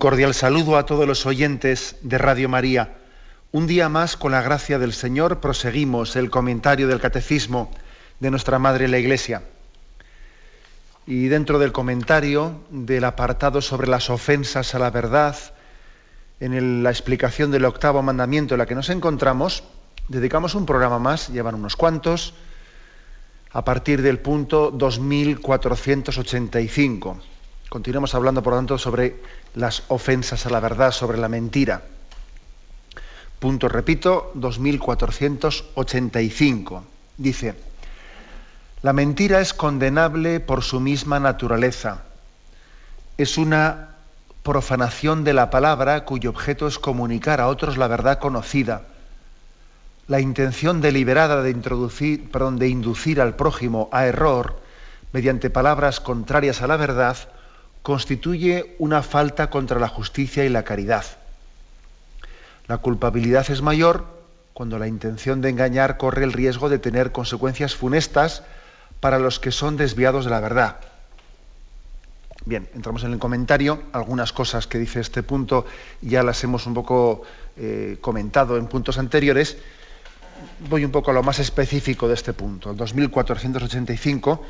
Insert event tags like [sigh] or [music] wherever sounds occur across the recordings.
Cordial saludo a todos los oyentes de Radio María. Un día más, con la gracia del Señor, proseguimos el comentario del Catecismo de nuestra Madre la Iglesia. Y dentro del comentario del apartado sobre las ofensas a la verdad, en la explicación del octavo mandamiento en la que nos encontramos, dedicamos un programa más, llevan unos cuantos, a partir del punto 2485. Continuamos hablando, por lo tanto, sobre las ofensas a la verdad, sobre la mentira. Punto, repito, 2485. Dice, la mentira es condenable por su misma naturaleza. Es una profanación de la palabra cuyo objeto es comunicar a otros la verdad conocida. La intención deliberada de, introducir, perdón, de inducir al prójimo a error mediante palabras contrarias a la verdad constituye una falta contra la justicia y la caridad. La culpabilidad es mayor cuando la intención de engañar corre el riesgo de tener consecuencias funestas para los que son desviados de la verdad. Bien, entramos en el comentario. Algunas cosas que dice este punto ya las hemos un poco eh, comentado en puntos anteriores. Voy un poco a lo más específico de este punto. El 2485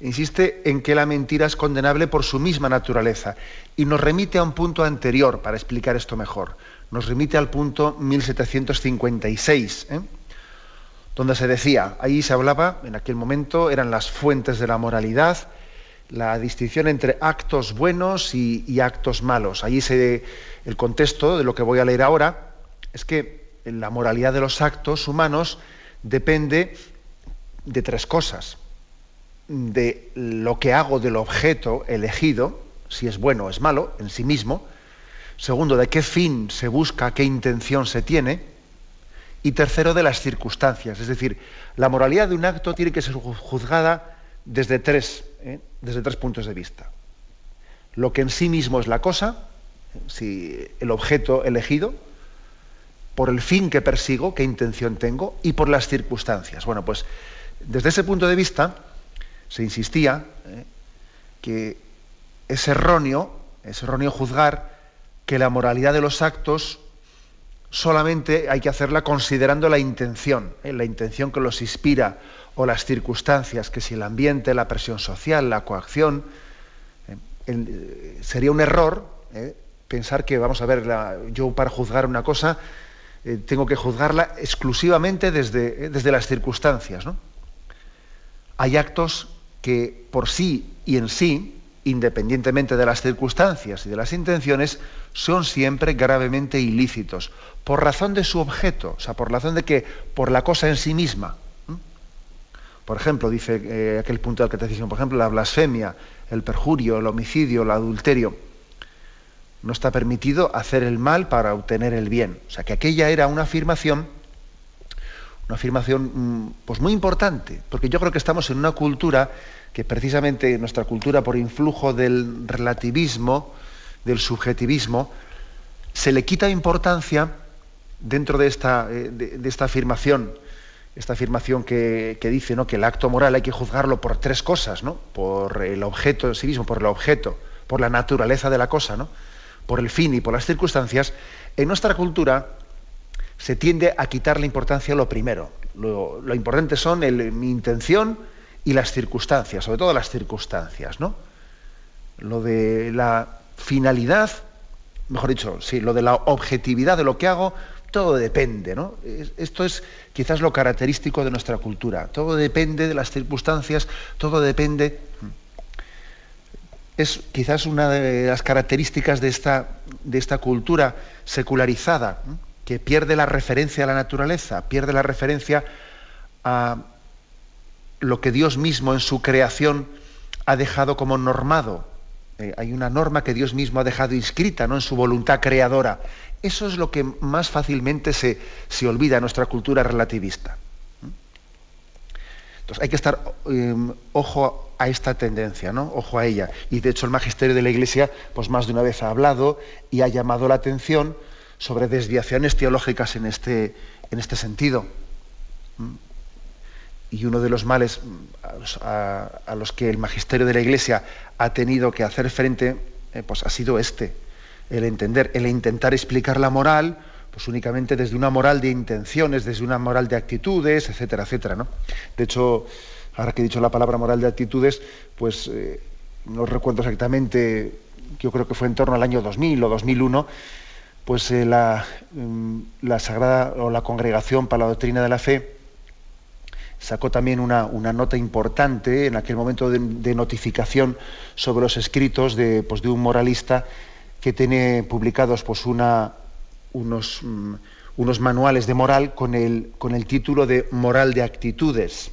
insiste en que la mentira es condenable por su misma naturaleza y nos remite a un punto anterior para explicar esto mejor. Nos remite al punto 1756, ¿eh? donde se decía, ahí se hablaba, en aquel momento eran las fuentes de la moralidad, la distinción entre actos buenos y, actos malos. Allí se, el contexto de lo que voy a leer ahora es que la moralidad de los actos humanos depende de tres cosas de lo que hago del objeto elegido, si es bueno o es malo en sí mismo. Segundo, de qué fin se busca, qué intención se tiene. Y tercero, de las circunstancias. Es decir, la moralidad de un acto tiene que ser juzgada desde tres, ¿eh? desde tres puntos de vista. Lo que en sí mismo es la cosa, si el objeto elegido, por el fin que persigo, qué intención tengo, y por las circunstancias. Bueno, pues desde ese punto de vista, se insistía eh, que es erróneo, es erróneo juzgar que la moralidad de los actos solamente hay que hacerla considerando la intención, eh, la intención que los inspira o las circunstancias, que si el ambiente, la presión social, la coacción, eh, sería un error pensar que, vamos a ver, yo para juzgar una cosa tengo que juzgarla exclusivamente desde, desde las circunstancias. ¿no? Hay actos que por sí y en sí, independientemente de las circunstancias y de las intenciones, son siempre gravemente ilícitos, por razón de su objeto, o sea, por razón de que, por la cosa en sí misma. Por ejemplo, dice eh, aquel punto del catecismo, por ejemplo, la blasfemia, el perjurio, el homicidio, el adulterio. No está permitido hacer el mal para obtener el bien. O sea, que aquella era una afirmación una afirmación mm, pues muy importante, porque yo creo que estamos en una cultura que precisamente nuestra cultura por influjo del relativismo, del subjetivismo, se le quita importancia dentro de esta, eh, de, esta afirmación, esta afirmación que, dice ¿no? que el acto moral hay que juzgarlo por tres cosas, ¿no? por el objeto en sí mismo, por el objeto, por la naturaleza de la cosa, ¿no? por el fin y por las circunstancias, en nuestra cultura se tiende a quitar la importancia a lo primero. Lo, importante son mi intención y las circunstancias, sobre todo las circunstancias, ¿no? Lo de la finalidad, mejor dicho, sí, lo de la objetividad de lo que hago, todo depende, ¿no? Esto es quizás lo característico de nuestra cultura. Todo depende de las circunstancias, todo depende. Es quizás una de las características de esta, de esta cultura secularizada que pierde la referencia a la naturaleza, pierde la referencia a lo que Dios mismo en su creación ha dejado como normado Eh, hay una norma que Dios mismo ha dejado inscrita ¿no? en su voluntad creadora. Eso es lo que más fácilmente se, se olvida en nuestra cultura relativista. Entonces hay que estar em, ojo a esta tendencia, ¿no? Ojo a ella. Y de hecho el magisterio de la Iglesia, pues más de una vez ha hablado y ha llamado la atención sobre desviaciones teológicas en este, en este sentido. ¿Mm? Y uno de los males mm, a, los que el magisterio de la Iglesia ha tenido que hacer frente, eh, pues ha sido este, el entender, el intentar explicar la moral, pues únicamente desde una moral de intenciones, desde una moral de actitudes, etcétera, etcétera. ¿no? De hecho, ahora que he dicho la palabra moral de actitudes, pues eh, no recuerdo exactamente, yo creo que fue en torno al año 2000 o 2001, pues eh, la, mm, la, Sagrada o la Congregación para la Doctrina de la Fe sacó también una, nota importante en aquel momento de, notificación sobre los escritos de, pues, de un moralista que tiene publicados pues, mm, unos manuales de moral con el título de Moral de Actitudes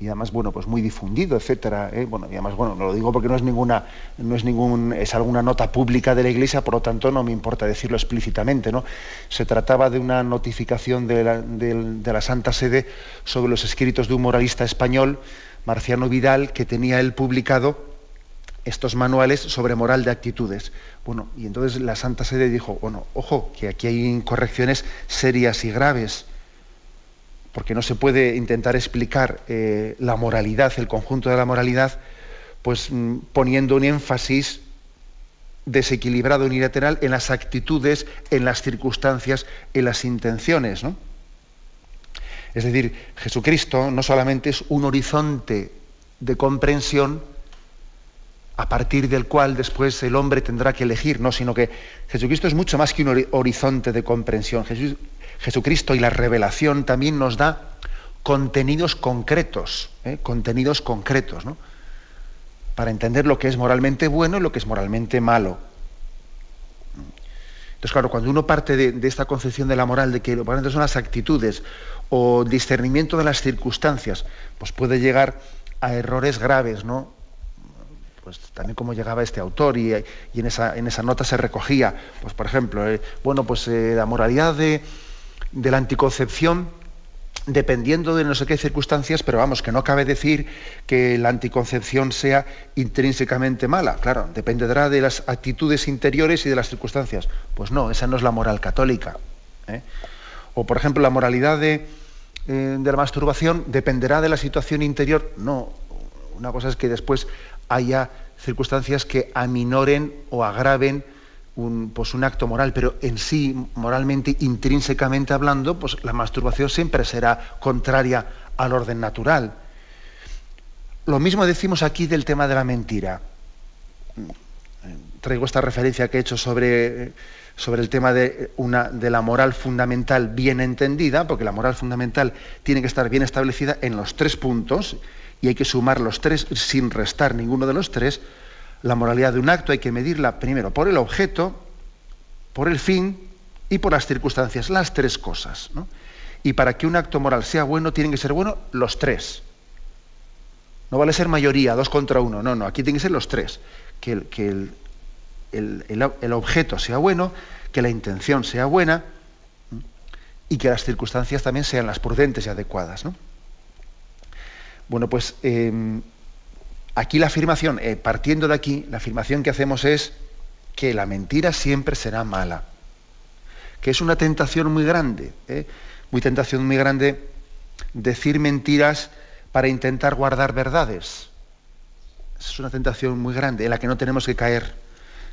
y además bueno pues muy difundido etcétera ¿eh? bueno y además bueno no lo digo porque no es ninguna no es ningún es alguna nota pública de la iglesia por lo tanto no me importa decirlo explícitamente no se trataba de una notificación de la, de la santa sede sobre los escritos de un moralista español Marciano Vidal que tenía él publicado estos manuales sobre moral de actitudes. Bueno y entonces la santa sede dijo bueno ojo que aquí hay incorrecciones serias y graves porque no se puede intentar explicar eh, la moralidad, el conjunto de la moralidad, pues mm, poniendo un énfasis desequilibrado unilateral en las actitudes, en las circunstancias, en las intenciones. ¿no? Es decir, Jesucristo no solamente es un horizonte de comprensión a partir del cual después el hombre tendrá que elegir, no, sino que Jesucristo es mucho más que un horizonte de comprensión. Jesucristo y la revelación también nos da contenidos concretos, ¿eh? contenidos concretos, ¿no? para entender lo que es moralmente bueno y lo que es moralmente malo. Entonces, claro, cuando uno parte de, esta concepción de la moral, de que lo importante son las actitudes o discernimiento de las circunstancias, pues puede llegar a errores graves, ¿no? Pues también como llegaba este autor y, en, esa, en, esa, nota se recogía, pues por ejemplo, eh, bueno, pues eh, la moralidad de, de la anticoncepción dependiendo de no sé qué circunstancias, pero vamos, que no cabe decir que la anticoncepción sea intrínsecamente mala. Claro, dependerá de las actitudes interiores y de las circunstancias. Pues no, esa no es la moral católica. ¿eh? O, por ejemplo, la moralidad eh, de la masturbación dependerá de la situación interior. No, una cosa es que después haya circunstancias que aminoren o agraven un, pues un acto moral, pero en sí, moralmente, intrínsecamente hablando, pues la masturbación siempre será contraria al orden natural. Lo mismo decimos aquí del tema de la mentira. Traigo esta referencia que he hecho sobre, sobre el tema de, una, de la moral fundamental bien entendida, porque la moral fundamental tiene que estar bien establecida en los tres puntos y hay que sumar los tres sin restar ninguno de los tres la moralidad de un acto hay que medirla primero por el objeto, por el fin y por las circunstancias, las tres cosas. Y para que un acto moral sea bueno, tienen que ser buenos los tres. No vale ser mayoría, dos contra uno, no, no, aquí tienen que ser los tres. Que, el, que el, objeto sea bueno, que la intención sea buena y que las circunstancias también sean las prudentes y adecuadas. Bueno, pues em, Aquí la afirmación, eh, partiendo de aquí, la afirmación que hacemos es que la mentira siempre será mala. Que es una tentación muy grande, ¿eh? muy tentación muy grande decir mentiras para intentar guardar verdades. Es una tentación muy grande en la que no tenemos que caer,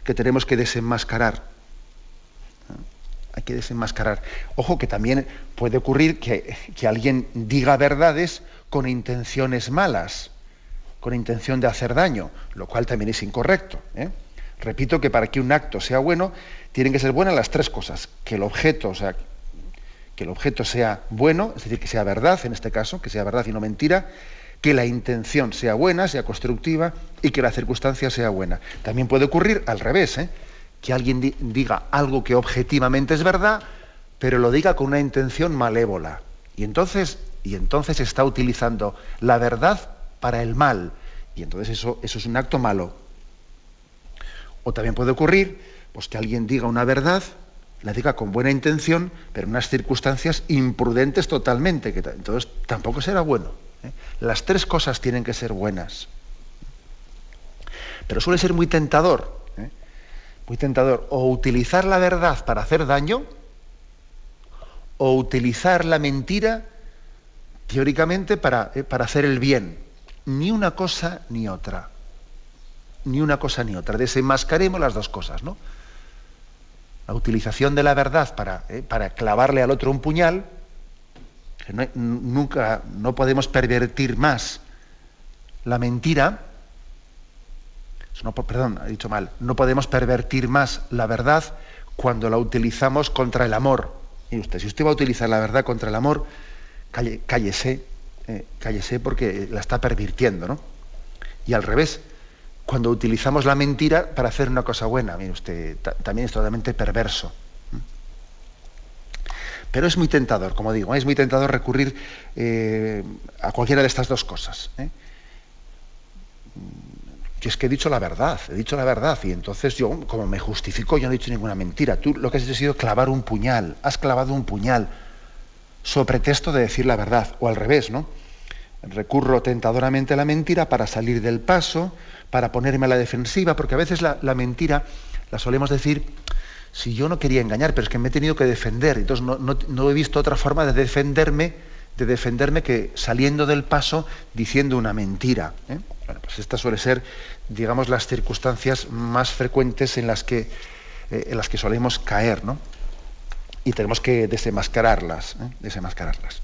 que tenemos que desenmascarar. Hay que desenmascarar. Ojo que también puede ocurrir que, que alguien diga verdades con intenciones malas con intención de hacer daño, lo cual también es incorrecto. ¿eh? Repito que para que un acto sea bueno, tienen que ser buenas las tres cosas. Que el objeto, o sea, que el objeto sea bueno, es decir, que sea verdad en este caso, que sea verdad y no mentira, que la intención sea buena, sea constructiva y que la circunstancia sea buena. También puede ocurrir al revés, ¿eh? que alguien diga algo que objetivamente es verdad, pero lo diga con una intención malévola. Y entonces, y entonces está utilizando la verdad para el mal. Y entonces eso, eso es un acto malo. O también puede ocurrir pues, que alguien diga una verdad, la diga con buena intención, pero en unas circunstancias imprudentes totalmente, que entonces tampoco será bueno. ¿eh? Las tres cosas tienen que ser buenas. Pero suele ser muy tentador, ¿eh? muy tentador, o utilizar la verdad para hacer daño, o utilizar la mentira teóricamente para, ¿eh? para hacer el bien. Ni una cosa ni otra. Ni una cosa ni otra. Desenmascaremos las dos cosas, ¿no? La utilización de la verdad para, ¿eh? para clavarle al otro un puñal, nunca, no podemos pervertir más la mentira, no, perdón, he dicho mal, no podemos pervertir más la verdad cuando la utilizamos contra el amor. Y usted, si usted va a utilizar la verdad contra el amor, cállese, eh, cállese porque la está pervirtiendo, ¿no? Y al revés, cuando utilizamos la mentira para hacer una cosa buena, mire usted, también es totalmente perverso. Pero es muy tentador, como digo, es muy tentador recurrir eh, a cualquiera de estas dos cosas. ¿eh? Que es que he dicho la verdad, he dicho la verdad, y entonces yo, como me justifico, yo no he dicho ninguna mentira. Tú lo que has hecho ha sido clavar un puñal, has clavado un puñal, sobre pretexto de decir la verdad, o al revés, ¿no? Recurro tentadoramente a la mentira para salir del paso, para ponerme a la defensiva, porque a veces la, la mentira la solemos decir si yo no quería engañar, pero es que me he tenido que defender, entonces no, he visto otra forma de defenderme, de defenderme que saliendo del paso diciendo una mentira. ¿eh? Bueno, pues esta suele ser, digamos, las circunstancias más frecuentes en las que, eh, en las que solemos caer, ¿no? Y tenemos que desenmascararlas, ¿eh? desenmascararlas.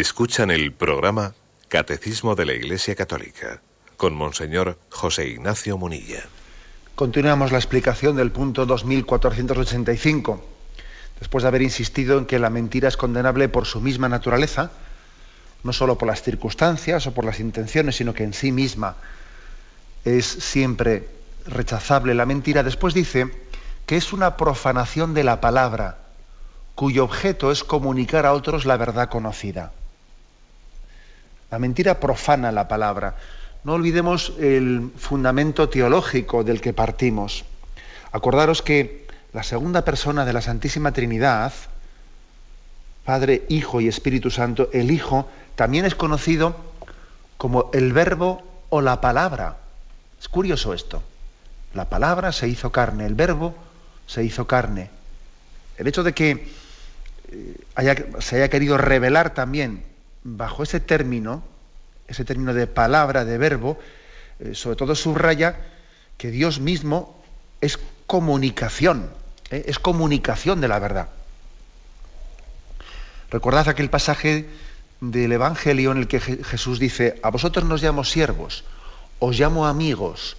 Escuchan el programa Catecismo de la Iglesia Católica con Monseñor José Ignacio Munilla. Continuamos la explicación del punto 2485. Después de haber insistido en que la mentira es condenable por su misma naturaleza, no solo por las circunstancias o por las intenciones, sino que en sí misma es siempre rechazable la mentira, después dice que es una profanación de la palabra, cuyo objeto es comunicar a otros la verdad conocida. La mentira profana la palabra. No olvidemos el fundamento teológico del que partimos. Acordaros que la segunda persona de la Santísima Trinidad, Padre, Hijo y Espíritu Santo, el Hijo también es conocido como el verbo o la palabra. Es curioso esto. La palabra se hizo carne, el verbo se hizo carne. El hecho de que eh, se haya querido revelar también bajo ese término, ese término de palabra, de verbo, eh, sobre todo subraya que Dios mismo es comunicación, ¿eh? es comunicación de la verdad. Recordad aquel pasaje del Evangelio en el que Jesús dice, a vosotros nos llamo siervos, os llamo amigos,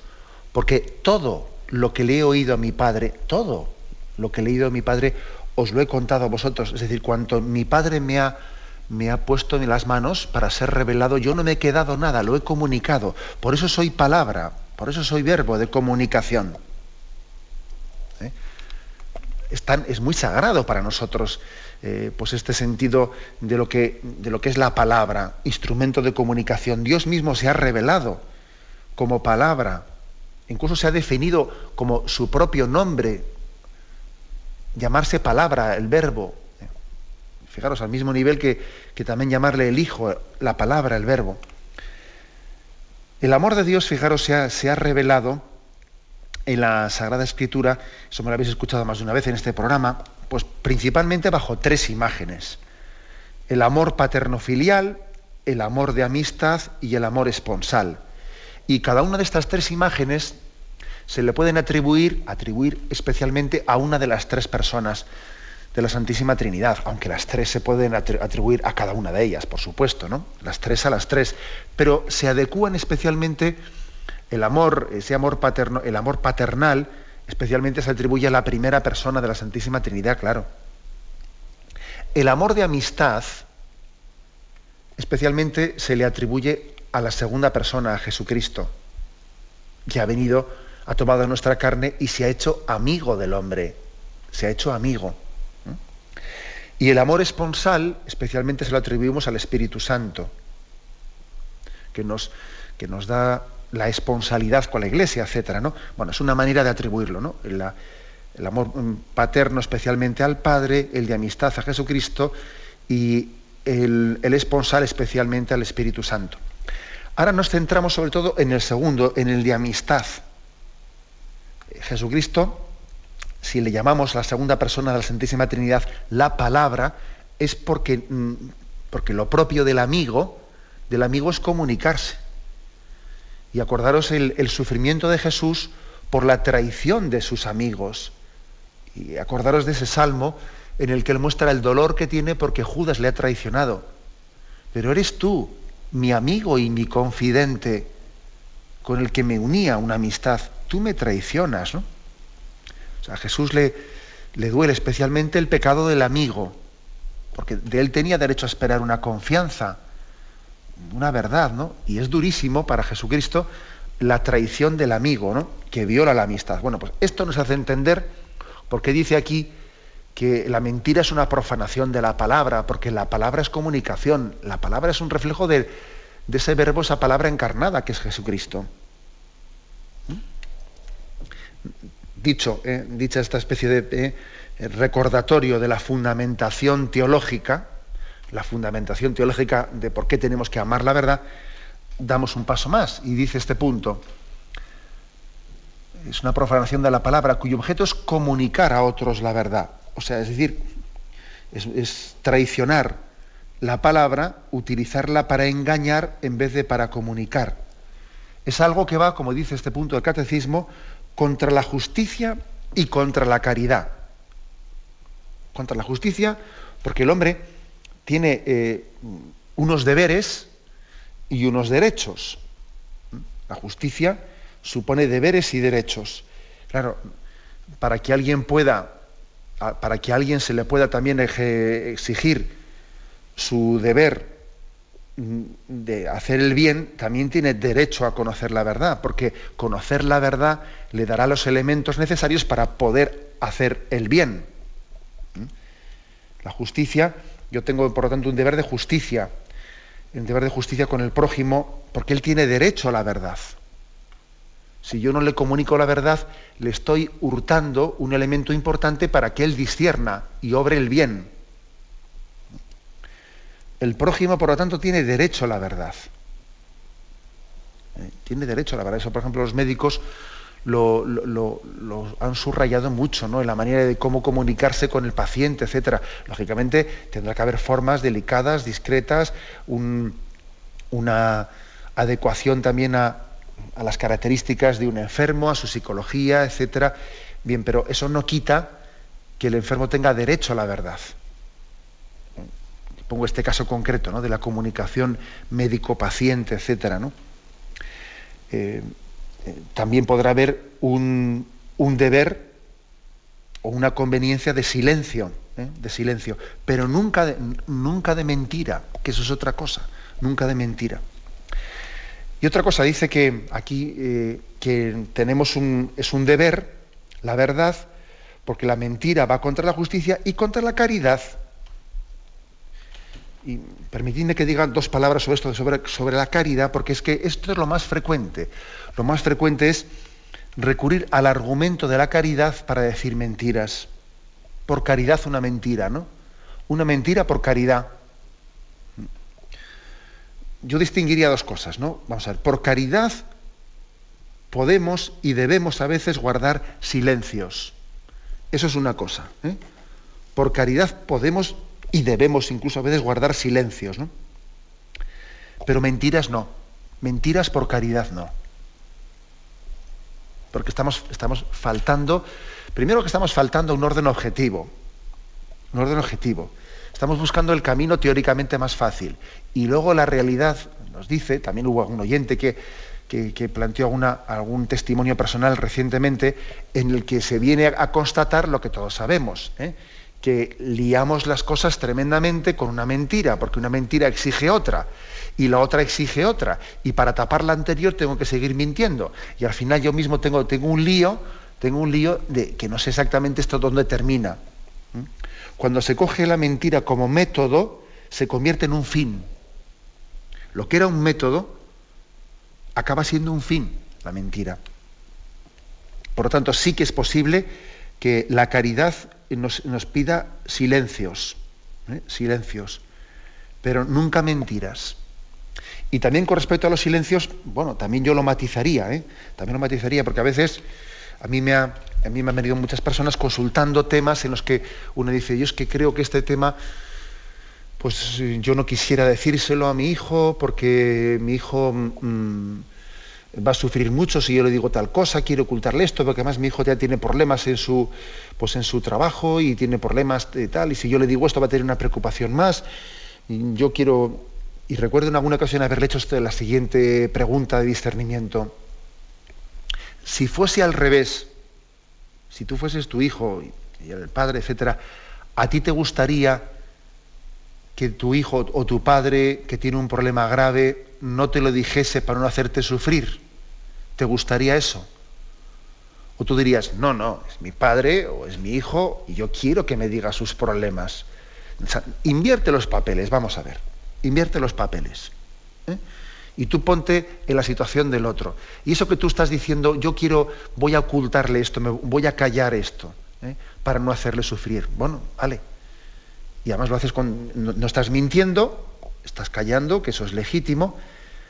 porque todo lo que le he oído a mi Padre, todo lo que le he oído a mi Padre, os lo he contado a vosotros. Es decir, cuanto mi Padre me ha, me ha puesto en las manos para ser revelado, yo no me he quedado nada, lo he comunicado. Por eso soy palabra, por eso soy verbo de comunicación. ¿Eh? Es, muy sagrado para nosotros eh, pues este sentido de lo, que, de lo que es la palabra, instrumento de comunicación. Dios mismo se ha revelado como palabra, incluso se ha definido como su propio nombre, llamarse palabra, el verbo. Fijaros, al mismo nivel que, también llamarle el Hijo, la palabra, el verbo. El amor de Dios, fijaros, se ha, se ha revelado en la Sagrada Escritura, eso me lo habéis escuchado más de una vez en este programa, pues principalmente bajo tres imágenes. El amor paterno-filial, el amor de amistad y el amor esponsal. Y cada una de estas tres imágenes se le pueden atribuir, atribuir especialmente a una de las tres personas de la Santísima Trinidad, aunque las tres se pueden atribuir a cada una de ellas, por supuesto, ¿no? Las tres a las tres, pero se adecúan especialmente el amor, ese amor paterno, el amor paternal, especialmente se atribuye a la primera persona de la Santísima Trinidad, claro. El amor de amistad, especialmente se le atribuye a la segunda persona, a Jesucristo, que ha venido, ha tomado nuestra carne y se ha hecho amigo del hombre, se ha hecho amigo. Y el amor esponsal, especialmente se lo atribuimos al Espíritu Santo, que nos, que nos da la esponsalidad con la Iglesia, etcétera, ¿no? Bueno, es una manera de atribuirlo, ¿no? el amor mm, paterno especialmente al Padre, el de amistad a Jesucristo y el, el esponsal especialmente al Espíritu Santo. Ahora nos centramos sobre todo en el segundo, en el de amistad. Jesucristo, si le llamamos la segunda persona de la Santísima Trinidad la palabra, es porque, mm, porque lo propio del amigo, del amigo es comunicarse. Y acordaros el, sufrimiento de Jesús por la traición de sus amigos. Y acordaros de ese salmo en el que él muestra el dolor que tiene porque Judas le ha traicionado. Pero eres tú, mi amigo y mi confidente, con el que me unía una amistad, tú me traicionas, ¿no? O sea, a Jesús le, le duele especialmente el pecado del amigo, porque de él tenía derecho a esperar una confianza, una verdad, ¿no? Y es durísimo para Jesucristo la traición del amigo, ¿no? Que viola la amistad. Bueno, pues esto nos hace entender porque dice aquí que la mentira es una profanación de la palabra, porque la palabra es comunicación, la palabra es un reflejo de, ese verbo, esa palabra encarnada que es Jesucristo. Dicho, eh, dicha esta especie de eh, recordatorio de la fundamentación teológica, la fundamentación teológica de por qué tenemos que amar la verdad, damos un paso más y dice este punto. Es una profanación de la palabra cuyo objeto es comunicar a otros la verdad. O sea, es decir, es, traicionar la palabra, utilizarla para engañar en vez de para comunicar. Es algo que va, como dice este punto del catecismo, contra la justicia y contra la caridad. Contra la justicia, porque el hombre tiene eh, unos deberes y unos derechos. La justicia supone deberes y derechos. Claro, para que alguien pueda para que a alguien se le pueda también exigir su deber de hacer el bien, también tiene derecho a conocer la verdad, porque conocer la verdad le dará los elementos necesarios para poder hacer el bien. ¿Mm? La justicia, yo tengo por lo tanto un deber de justicia, un deber de justicia con el prójimo, porque él tiene derecho a la verdad. Si yo no le comunico la verdad, le estoy hurtando un elemento importante para que él discierna y obre el bien. El prójimo, por lo tanto, tiene derecho a la verdad. ¿Eh? Tiene derecho a la verdad. Eso, por ejemplo, los médicos lo, han subrayado mucho, ¿no? En la manera de cómo comunicarse con el paciente, etcétera. Lógicamente, tendrá que haber formas delicadas, discretas, una adecuación también a, a las características de un enfermo, a su psicología, etcétera. Bien, pero eso no quita que el enfermo tenga derecho a la verdad. Pongo este caso concreto, ¿no? De la comunicación médico-paciente, etcétera, ¿no? Eh, eh, también podrá haber un, deber o una conveniencia de silencio, ¿eh? de silencio, pero nunca de, nunca de mentira, que eso es otra cosa, nunca de mentira. Y otra cosa dice que aquí que tenemos un, es un deber, la verdad, porque la mentira va contra la justicia y contra la caridad. Y permitidme que diga dos palabras sobre esto, sobre, sobre la caridad, porque es que esto es lo más frecuente. Lo más frecuente es recurrir al argumento de la caridad para decir mentiras. Por caridad una mentira, ¿no? Una mentira por caridad yo distinguiría dos cosas, ¿no? Vamos a ver, por caridad podemos y debemos a veces guardar silencios. Eso es una cosa. ¿eh? Por caridad podemos y debemos incluso a veces guardar silencios, ¿no? Pero mentiras no. Mentiras por caridad no. Porque estamos, estamos faltando, primero que estamos faltando un orden objetivo. Un orden objetivo. Estamos buscando el camino teóricamente más fácil. Y luego la realidad nos dice, también hubo algún oyente que, que, planteó algún testimonio personal recientemente en el que se viene a, constatar lo que todos sabemos, ¿eh? Que liamos las cosas tremendamente con una mentira, porque una mentira exige otra y la otra exige otra. Y para tapar la anterior tengo que seguir mintiendo. Y al final yo mismo tengo, tengo un lío, tengo un lío de que no sé exactamente esto dónde termina. Cuando se coge la mentira como método, se convierte en un fin. Lo que era un método acaba siendo un fin, la mentira. Por lo tanto, sí que es posible que la caridad nos, pida silencios, ¿eh? silencios, pero nunca mentiras. Y también con respecto a los silencios, bueno, también yo lo matizaría, ¿eh? también lo matizaría, porque a veces a mí me ha, a mí me han venido muchas personas consultando temas en los que uno dice, yo es que creo que este tema, pues yo no quisiera decírselo a mi hijo porque mi hijo mm, va a sufrir mucho si yo le digo tal cosa, quiero ocultarle esto, porque además mi hijo ya tiene problemas en su, pues en su trabajo y tiene problemas de tal, y si yo le digo esto va a tener una preocupación más. Yo quiero, y recuerdo en alguna ocasión haberle hecho la siguiente pregunta de discernimiento. Si fuese al revés, si tú fueses tu hijo y el padre, etcétera, ¿a ti te gustaría que tu hijo o tu padre que tiene un problema grave no te lo dijese para no hacerte sufrir? ¿Te gustaría eso? O tú dirías, no, no, es mi padre o es mi hijo y yo quiero que me diga sus problemas. invierte los papeles, vamos a ver, invierte los papeles. ¿eh? y tú ponte en la situación del otro. Y eso que tú estás diciendo, yo quiero, voy a ocultarle esto, me voy a callar esto, ¿eh? para no hacerle sufrir. Bueno, vale. Y además lo haces con, no, estás mintiendo, estás callando, que eso es legítimo,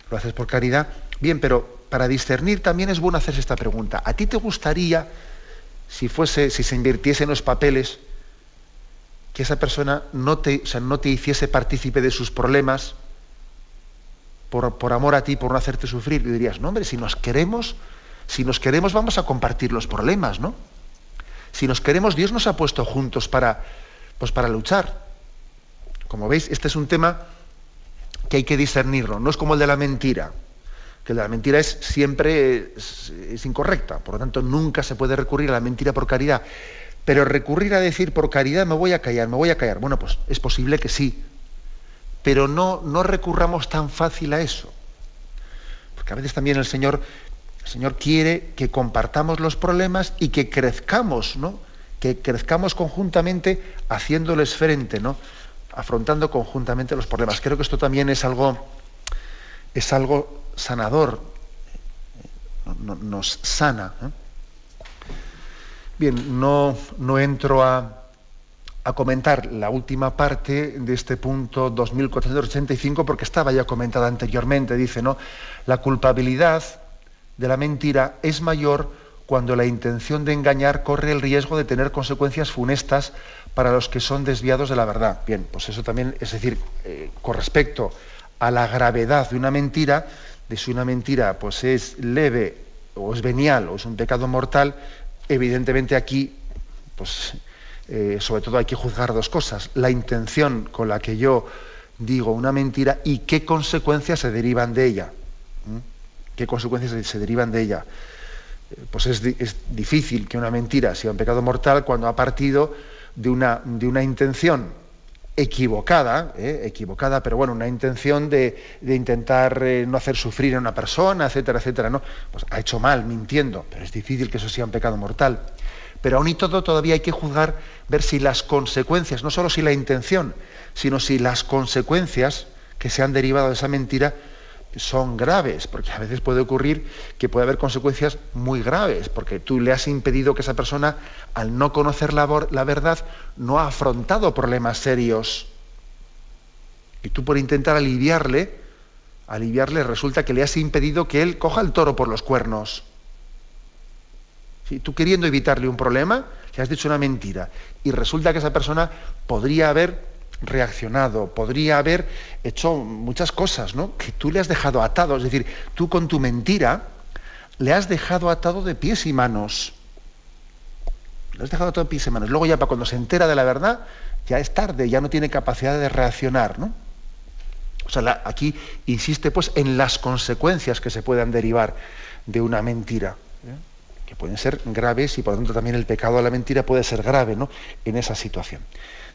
lo haces por caridad. Bien, pero para discernir también es bueno hacerse esta pregunta. ¿A ti te gustaría, si fuese, si se invirtiesen los papeles, que esa persona no te, o sea, no te hiciese partícipe de sus problemas? por, amor a ti, por no hacerte sufrir, y dirías, no, hombre, si nos queremos, si nos queremos vamos a compartir los problemas, ¿no? Si nos queremos, Dios nos ha puesto juntos para, pues para luchar. Como veis, este es un tema que hay que discernirlo, no es como el de la mentira, que la mentira es siempre es, incorrecta, por lo tanto nunca se puede recurrir a la mentira por caridad. Pero recurrir a decir por caridad me voy a callar, me voy a callar. Bueno, pues es posible que sí, pero no, no recurramos tan fácil a eso. Porque a veces también el Señor, el Señor quiere que compartamos los problemas y que crezcamos, ¿no? Que crezcamos conjuntamente haciéndoles frente, ¿no? Afrontando conjuntamente los problemas. Creo que esto también es algo, es algo sanador, nos sana. ¿eh? Bien, no, no entro a, a comentar la última parte de este punto 2485 porque estaba ya comentada anteriormente. Dice, ¿no? La culpabilidad de la mentira es mayor cuando la intención de engañar corre el riesgo de tener consecuencias funestas para los que son desviados de la verdad. Bien, pues eso también, es decir, eh, con respecto a la gravedad de una mentira, de si una mentira pues es leve o es venial o es un pecado mortal, evidentemente aquí, pues eh, sobre todo hay que juzgar dos cosas: la intención con la que yo digo una mentira y qué consecuencias se derivan de ella. ¿Qué consecuencias se derivan de ella? Eh, pues es, difícil que una mentira sea un pecado mortal cuando ha partido de una, de una intención equivocada, eh, equivocada, pero bueno, una intención de, intentar eh, no hacer sufrir a una persona, etcétera, etcétera, ¿no? Pues ha hecho mal, mintiendo, pero es difícil que eso sea un pecado mortal. Pero aún y todo todavía hay que juzgar, ver si las consecuencias, no solo si la intención, sino si las consecuencias que se han derivado de esa mentira son graves, porque a veces puede ocurrir que puede haber consecuencias muy graves, porque tú le has impedido que esa persona, al no conocer la, verdad, no ha afrontado problemas serios. Y tú por intentar aliviarle, aliviarle resulta que le has impedido que él coja el toro por los cuernos. Si Tú queriendo evitarle un problema, le has dicho una mentira. Y resulta que esa persona podría haber reaccionado, podría haber hecho muchas cosas, ¿no? Que tú le has dejado atado, es decir, tú con tu mentira le has dejado atado de pies y manos. Le has dejado atado de pies y manos. Luego ya para cuando se entera de la verdad, ya es tarde, ya no tiene capacidad de reaccionar, ¿no? O sea, aquí insiste pues en las consecuencias que se puedan derivar de una mentira, ¿eh? que pueden ser graves y por lo tanto también el pecado de la mentira puede ser grave, ¿no? En esa situación.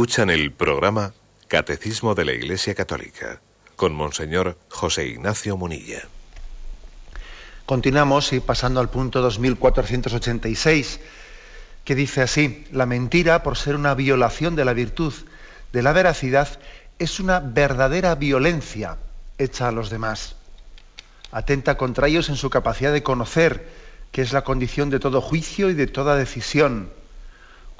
Escuchan el programa Catecismo de la Iglesia Católica con Monseñor José Ignacio Munilla. Continuamos y pasando al punto 2486, que dice así, la mentira, por ser una violación de la virtud de la veracidad, es una verdadera violencia hecha a los demás. Atenta contra ellos en su capacidad de conocer, que es la condición de todo juicio y de toda decisión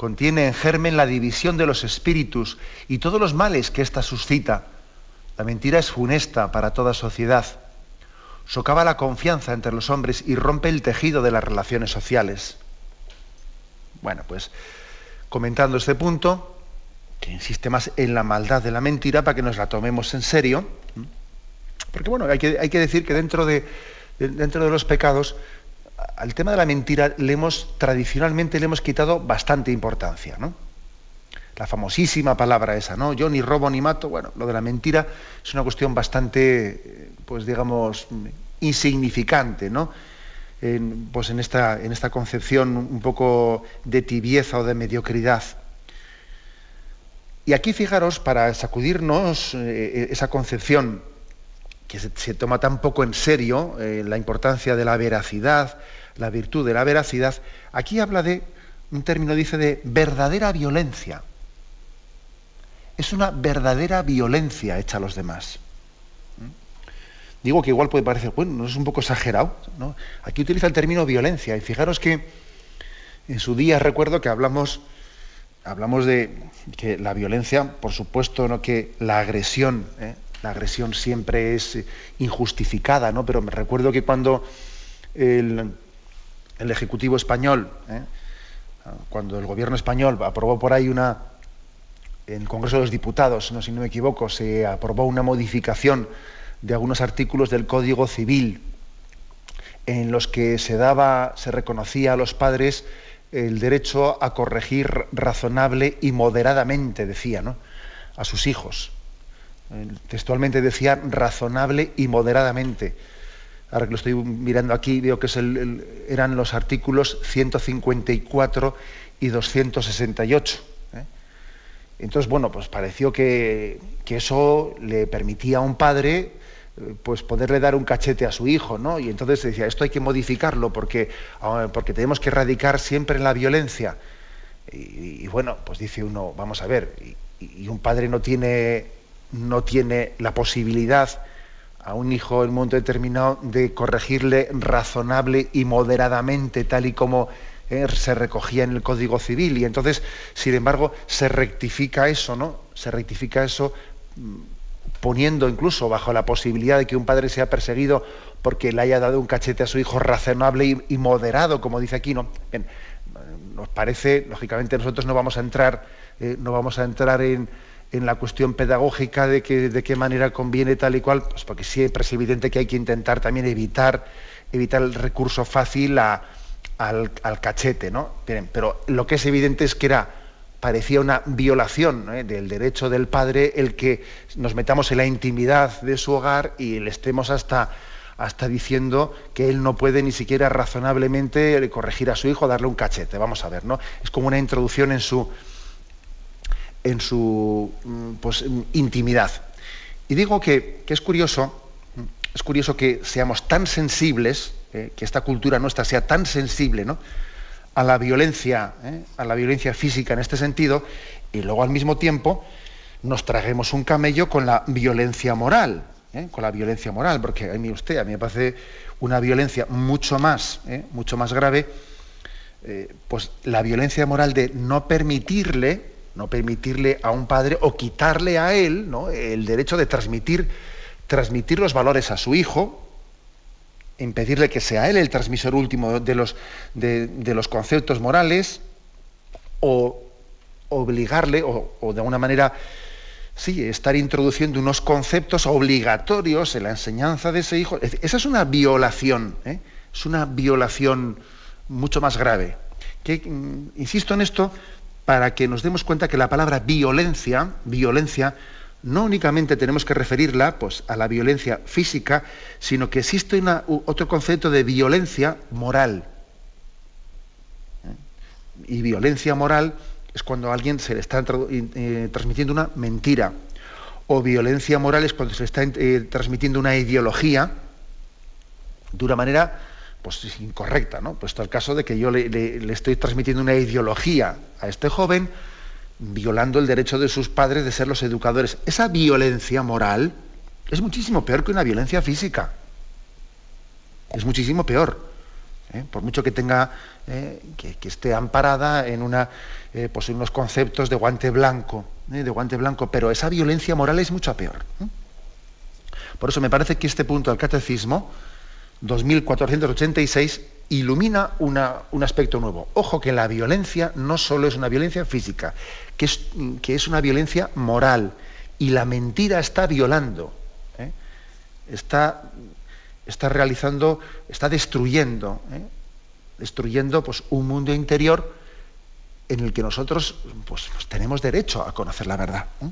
contiene en germen la división de los espíritus y todos los males que ésta suscita. La mentira es funesta para toda sociedad. Socava la confianza entre los hombres y rompe el tejido de las relaciones sociales. Bueno, pues comentando este punto, que insiste más en la maldad de la mentira para que nos la tomemos en serio, porque bueno, hay que, hay que decir que dentro de, dentro de los pecados al tema de la mentira le hemos, tradicionalmente le hemos quitado bastante importancia, ¿no? La famosísima palabra esa, ¿no? Yo ni robo ni mato. Bueno, lo de la mentira es una cuestión bastante, pues digamos, insignificante, ¿no? En, pues en esta, en esta concepción un poco de tibieza o de mediocridad. Y aquí fijaros, para sacudirnos eh, esa concepción que se, toma tan poco en serio, eh, la importancia de la veracidad, la virtud de la veracidad, aquí habla de, un término dice de verdadera violencia. Es una verdadera violencia hecha a los demás. Digo que igual puede parecer, bueno, no es un poco exagerado. ¿no? Aquí utiliza el término violencia. Y fijaros que en su día recuerdo que hablamos, hablamos de que la violencia, por supuesto, no que la agresión, ¿eh? La agresión siempre es injustificada, ¿no? Pero me recuerdo que cuando el, Ejecutivo español, ¿eh? cuando el gobierno español aprobó por ahí una, en el Congreso de los Diputados, no, si no me equivoco, se aprobó una modificación de algunos artículos del Código Civil en los que se daba, se reconocía a los padres el derecho a corregir razonable y moderadamente, decía, ¿no? a sus hijos. Textualmente decía razonable y moderadamente. Ahora que lo estoy mirando aquí, veo que es eran los artículos 154 y 268. ¿eh? Entonces, bueno, pues pareció que, eso le permitía a un padre eh, pues poderle dar un cachete a su hijo, ¿no? Y entonces decía, esto hay que modificarlo porque, ah, porque tenemos que erradicar siempre la violencia. Y, bueno, pues dice uno, vamos a ver, y, un padre no tiene, no tiene la posibilidad a un hijo en un momento determinado de corregirle razonable y moderadamente, tal y como eh, se recogía en el Código Civil. Y entonces, sin embargo, se rectifica eso, ¿no? Se rectifica eso mm, poniendo incluso bajo la posibilidad de que un padre sea perseguido porque le haya dado un cachete a su hijo razonable y, moderado, como dice aquí, ¿no? nos parece, lógicamente nosotros no vamos a entrar, eh, no vamos a entrar en, la cuestión pedagógica de, que, de qué manera conviene tal y cual, pues porque siempre es evidente que hay que intentar también evitar, evitar el recurso fácil al, cachete, ¿no? pero lo que es evidente es que era parecía una violación del derecho del padre el que nos metamos en la intimidad de su hogar y le estemos hasta, hasta diciendo que él no puede ni siquiera razonablemente corregir a su hijo, darle un cachete. Vamos a ver, ¿no? Es como una introducción en su, en su mm, pues, intimidad. Y digo que, es curioso, es curioso que seamos tan sensibles, eh, que esta cultura nuestra sea tan sensible, ¿no? a la violencia, ¿eh? a la violencia física en este sentido, y luego al mismo tiempo nos traguemos un camello con la violencia moral, ¿eh? con la violencia moral, porque a mí usted, a mí me parece una violencia mucho más, mucho más grave, pues la violencia moral de no permitirle, no permitirle a un padre o quitarle a él el derecho de transmitir, transmitir los valores a su hijo, impedirle que sea él el transmisor último de los, de, los conceptos morales, o obligarle, o, de alguna manera, sí, estar introduciendo unos conceptos obligatorios en la enseñanza de ese hijo. Esa es una violación, ¿eh? es una violación mucho más grave. Que, mm, insisto en esto para que nos demos cuenta que la palabra violencia, violencia, no únicamente tenemos que referirla pues, a la violencia física, sino que existe otro concepto de violencia moral. ¿Eh? Y violencia moral es cuando a alguien se le está eh, transmitiendo una mentira. O violencia moral es cuando se le está eh, transmitiendo una ideología de una manera pues, incorrecta. ¿no? Pues el caso de que yo le estoy transmitiendo una ideología a este joven violando el derecho de sus padres de ser los educadores. Esa violencia moral es muchísimo peor que una violencia física. Es muchísimo peor. ¿eh? Por mucho que tenga, eh, que, esté amparada en, una, eh, pues unos conceptos de guante blanco, de guante blanco, pero esa violencia moral es mucho peor. Por eso me parece que este punto del catecismo, 2486, ilumina un aspecto nuevo. Ojo que la violencia no solo es una violencia física, que es, una violencia moral. Y la mentira está violando, ¿eh? está, realizando, está destruyendo, ¿eh? destruyendo pues, un mundo interior en el que nosotros pues tenemos derecho a conocer la verdad. ¿eh?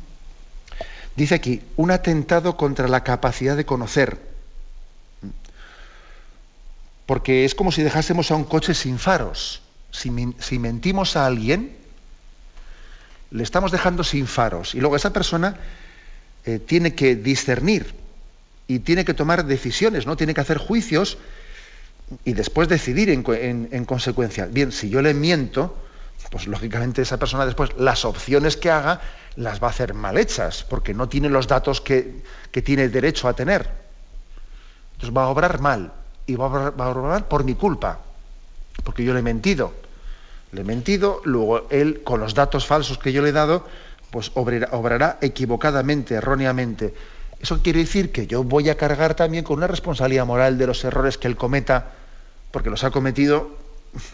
Dice aquí, un atentado contra la capacidad de conocer porque es como si dejásemos a un coche sin faros. Si, mentimos a alguien, le estamos dejando sin faros. Y luego esa persona eh, tiene que discernir y tiene que tomar decisiones, ¿no? Tiene que hacer juicios y después decidir en, consecuencia. Bien, si yo le miento, pues lógicamente esa persona después las opciones que haga las va a hacer mal hechas, porque no tiene los datos que, que tiene derecho a tener. Entonces va a obrar mal y va a obrar por mi culpa, porque yo le he mentido. Le he mentido, luego él, con los datos falsos que yo le he dado, pues obrará, equivocadamente, erróneamente. Eso quiere decir que yo voy a cargar también con una responsabilidad moral de los errores que él cometa, porque los ha cometido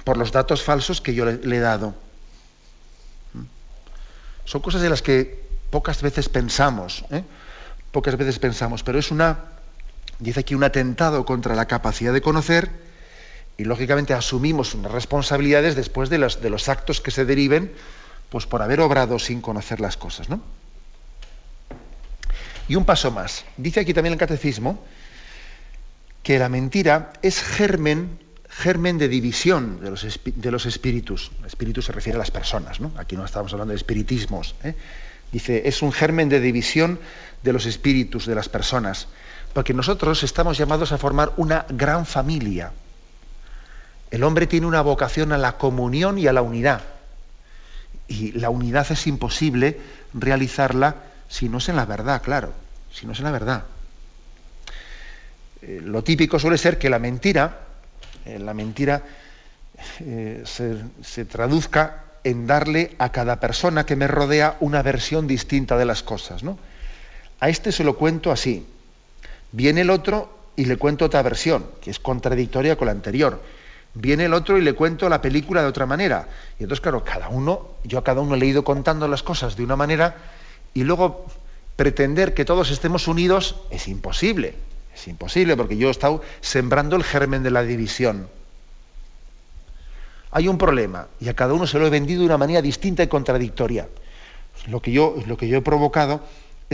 por los datos falsos que yo le, he dado. Son cosas de las que pocas veces pensamos, ¿eh? pocas veces pensamos, pero es una dice aquí un atentado contra la capacidad de conocer y lógicamente asumimos unas responsabilidades después de los, actos que se deriven pues por haber obrado sin conocer las cosas. ¿no? Y un paso más. Dice aquí también el catecismo que la mentira es germen, germen de división de los, de los espíritus. El se refiere a las personas, ¿no? Aquí no estamos hablando de espiritismos, ¿eh? Dice, es un germen de división de los espíritus de las personas, porque nosotros estamos llamados a formar una gran familia. El hombre tiene una vocación a la comunión y a la unidad. Y la unidad es imposible realizarla si no es en la verdad, claro, si no es en la verdad. Eh, lo típico suele ser que la mentira, eh, la mentira eh, se, se traduzca en darle a cada persona que me rodea una versión distinta de las cosas. ¿no? A este se lo cuento así. Viene el otro y le cuento otra versión, que es contradictoria con la anterior. Viene el otro y le cuento la película de otra manera. Y entonces, claro, cada uno, yo a cada uno le he ido contando las cosas de una manera y luego pretender que todos estemos unidos es imposible. Es imposible porque yo he estado sembrando el germen de la división hay un problema y a cada uno se lo he vendido de una manera distinta y contradictoria. Lo que yo, lo que yo he provocado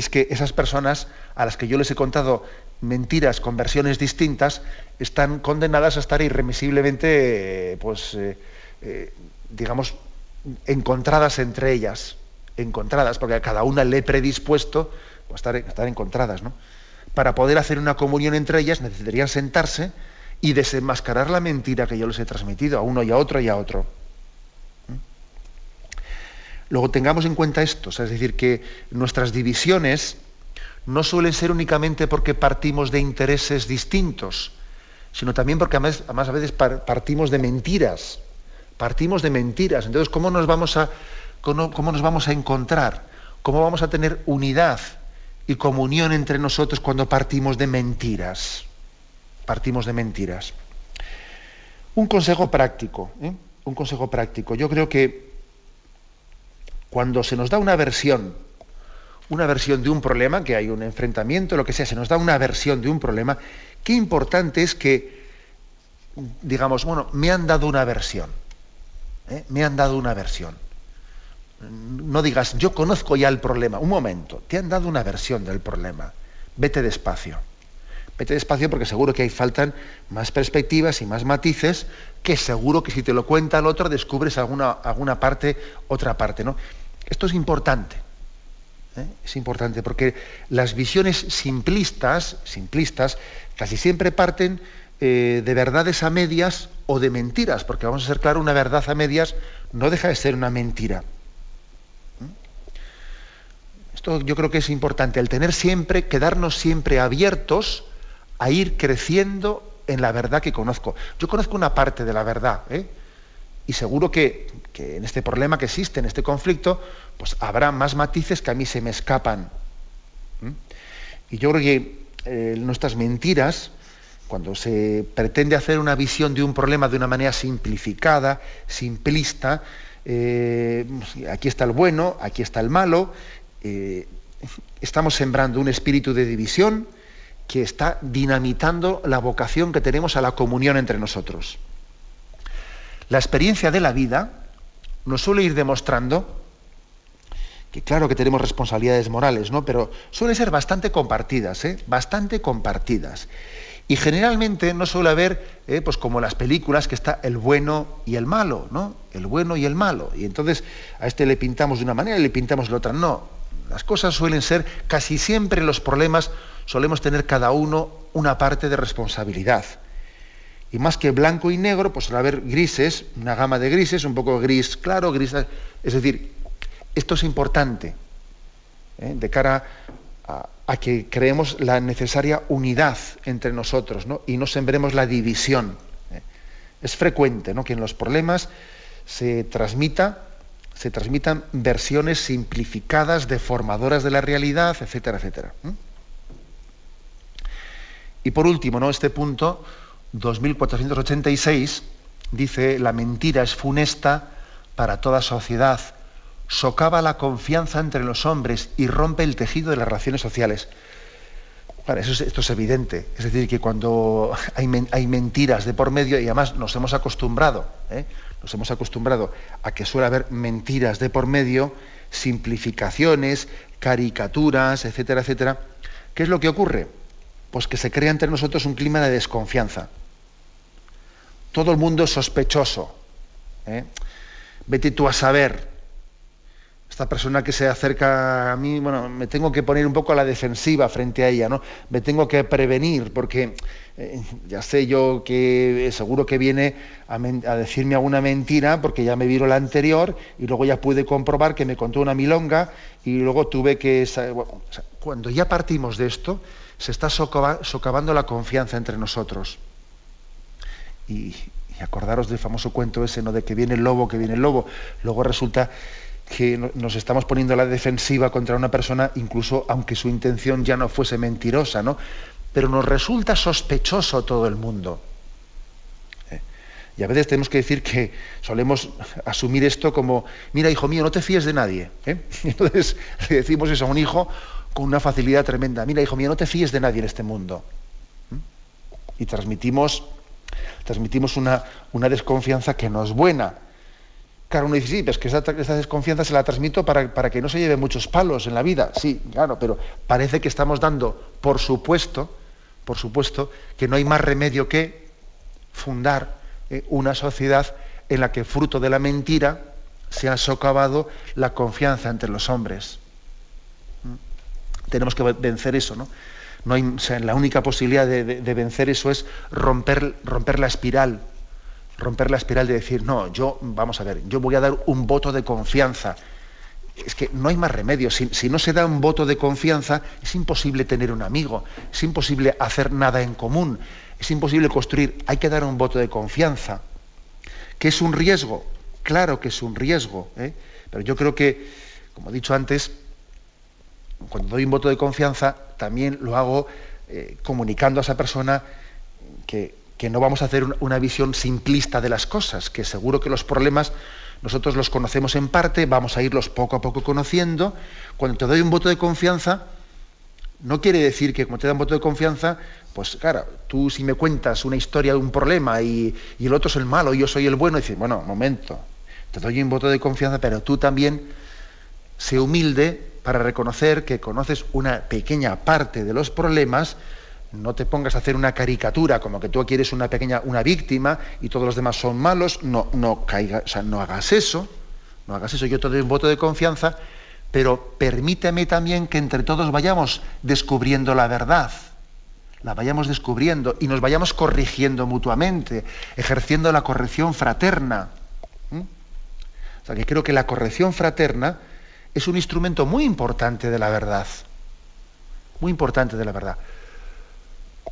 es que esas personas a las que yo les he contado mentiras con versiones distintas están condenadas a estar irremisiblemente, pues, eh, eh, digamos, encontradas entre ellas, encontradas, porque a cada una le he predispuesto a estar, estar encontradas, ¿no? Para poder hacer una comunión entre ellas necesitarían sentarse y desenmascarar la mentira que yo les he transmitido a uno y a otro y a otro. Luego tengamos en cuenta esto, es decir, que nuestras divisiones no suelen ser únicamente porque partimos de intereses distintos, sino también porque además, a veces partimos de mentiras, partimos de mentiras. Entonces, ¿cómo nos vamos a, cómo nos vamos a encontrar? ¿Cómo vamos a tener unidad y comunión entre nosotros cuando partimos de mentiras? partimos de mentiras. Un consejo práctico, ¿eh? un consejo práctico. Yo creo que cuando se nos da una versión, una versión de un problema, que hay un enfrentamiento, lo que sea, se nos da una versión de un problema, qué importante es que, digamos, bueno, me han dado una versión, ¿eh? me han dado una versión. No digas, yo conozco ya el problema, un momento, te han dado una versión del problema, vete despacio Vete despacio porque seguro que ahí faltan más perspectivas y más matices que seguro que si te lo cuenta el otro descubres alguna, alguna parte, otra parte. ¿no? Esto es importante. ¿eh? Es importante porque las visiones simplistas, simplistas casi siempre parten eh, de verdades a medias o de mentiras, porque vamos a ser claro, una verdad a medias no deja de ser una mentira. ¿eh? Esto yo creo que es importante, el tener siempre, quedarnos siempre abiertos a ir creciendo en la verdad que conozco. Yo conozco una parte de la verdad, ¿eh? Y seguro que, en este problema que existe, en este conflicto, pues habrá más matices que a mí se me escapan. Y yo creo que eh, nuestras mentiras, cuando se pretende hacer una visión de un problema de una manera simplificada, simplista, eh, aquí está el bueno, aquí está el malo, estamos sembrando un espíritu de división, que está dinamitando la vocación que tenemos a la comunión entre nosotros. La experiencia de la vida nos suele ir demostrando que claro que tenemos responsabilidades morales, ¿no? Pero suelen ser bastante compartidas, ¿eh? Bastante compartidas. Y generalmente no suele haber, ¿eh? pues como las películas, que está el bueno y el malo, ¿no? El bueno y el malo. Y entonces a este le pintamos de una manera y le pintamos de otra. No. Las cosas suelen ser, casi siempre los problemas solemos tener cada uno una parte de responsabilidad. Y más que blanco y negro, pues suele haber grises, una gama de grises, un poco gris claro, gris... Es decir, esto es importante ¿eh? de cara a, que creemos la necesaria unidad entre nosotros y no sembremos la división. ¿eh? Es frecuente ¿no? que en los problemas se transmita se transmitan versiones simplificadas, deformadoras de la realidad, etcétera, etcétera. Y por último, ¿no? este punto, 2486, dice, la mentira es funesta para toda sociedad, socava la confianza entre los hombres y rompe el tejido de las relaciones sociales. eso esto es evidente. Es decir, que cuando hay, mentiras de por medio, y además nos hemos acostumbrado, ¿eh? nos hemos acostumbrado a que suele haber mentiras de por medio, simplificaciones, caricaturas, etcétera, etcétera, ¿qué es lo que ocurre? Pues que se crea entre nosotros un clima de desconfianza. Todo el mundo es sospechoso. ¿eh? Vete tú a saber. esta persona que se acerca a mí, bueno, me tengo que poner un poco a la defensiva frente a ella, ¿no? Me tengo que prevenir, porque eh, ya sé yo que seguro que viene a, decirme alguna mentira, porque ya me vieron la anterior y luego ya pude comprobar que me contó una milonga y luego tuve que... cuando ya partimos de esto, se está socavando la confianza entre nosotros. Y, acordaros del famoso cuento ese, ¿no? De que viene el lobo, que viene el lobo. Luego resulta que nos estamos poniendo a la defensiva contra una persona, incluso aunque su intención ya no fuese mentirosa, ¿no? Pero nos resulta sospechoso todo el mundo. ¿eh? Y a veces tenemos que decir que solemos asumir esto como, mira, hijo mío, no te fíes de nadie. ¿eh? [laughs] Entonces le decimos eso a un hijo con una facilidad tremenda. Mira, hijo mío, no te fíes de nadie en este mundo. ¿eh? Y transmitimos, transmitimos una, una desconfianza que no es buena Claro, uno dice, sí, pero es que esa, desconfianza se la transmito para, para, que no se lleve muchos palos en la vida. Sí, claro, pero parece que estamos dando, por supuesto, por supuesto, que no hay más remedio que fundar eh, una sociedad en la que fruto de la mentira se ha socavado la confianza entre los hombres. ¿Mm? Tenemos que vencer eso, ¿no? No hay, la única posibilidad de, vencer eso es romper, romper la espiral romper la espiral de decir, no, yo, vamos a ver, yo voy a dar un voto de confianza. Es que no hay más remedio. Si, si, no se da un voto de confianza, es imposible tener un amigo, es imposible hacer nada en común, es imposible construir. Hay que dar un voto de confianza. ¿Qué es un riesgo? Claro que es un riesgo. ¿eh? Pero yo creo que, como he dicho antes, cuando doy un voto de confianza, también lo hago eh, comunicando a esa persona que, no vamos a hacer una visión simplista de las cosas, que seguro que los problemas nosotros los conocemos en parte, vamos a irlos poco a poco conociendo. Cuando te doy un voto de confianza, no quiere decir que como te da un voto de confianza, pues claro, tú si me cuentas una historia de un problema y, el otro es el malo y yo soy el bueno, dices, bueno, momento, te doy un voto de confianza, pero tú también sé humilde para reconocer que conoces una pequeña parte de los problemas no te pongas a hacer una caricatura como que tú quieres una pequeña una víctima y todos los demás son malos, no no o sea, no hagas eso, no hagas eso, yo te doy un voto de confianza, pero permíteme también que entre todos vayamos descubriendo la verdad, la vayamos descubriendo y nos vayamos corrigiendo mutuamente, ejerciendo la corrección fraterna. O sea, que creo que la corrección fraterna es un instrumento muy importante de la verdad, muy importante de la verdad.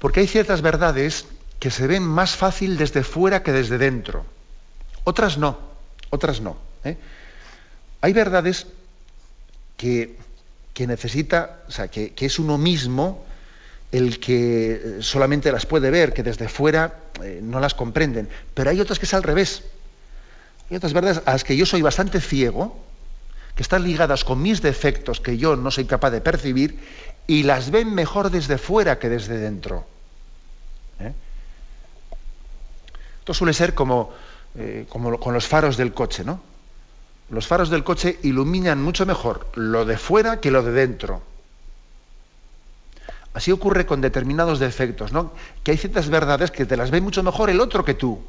Porque hay ciertas verdades que se ven más fácil desde fuera que desde dentro. Otras no, otras no. ¿eh? Hay verdades que, necesita, o sea, que, es uno mismo el que solamente las puede ver, que desde fuera eh, no las comprenden. Pero hay otras que es al revés. Hay otras verdades a las que yo soy bastante ciego, que están ligadas con mis defectos que yo no soy capaz de percibir y las ven mejor desde fuera que desde dentro. ¿Eh? Esto suele ser como, eh, como con los faros del coche, ¿no? Los faros del coche iluminan mucho mejor lo de fuera que lo de dentro. Así ocurre con determinados defectos, ¿no? Que hay ciertas verdades que te las ve mucho mejor el otro que tú.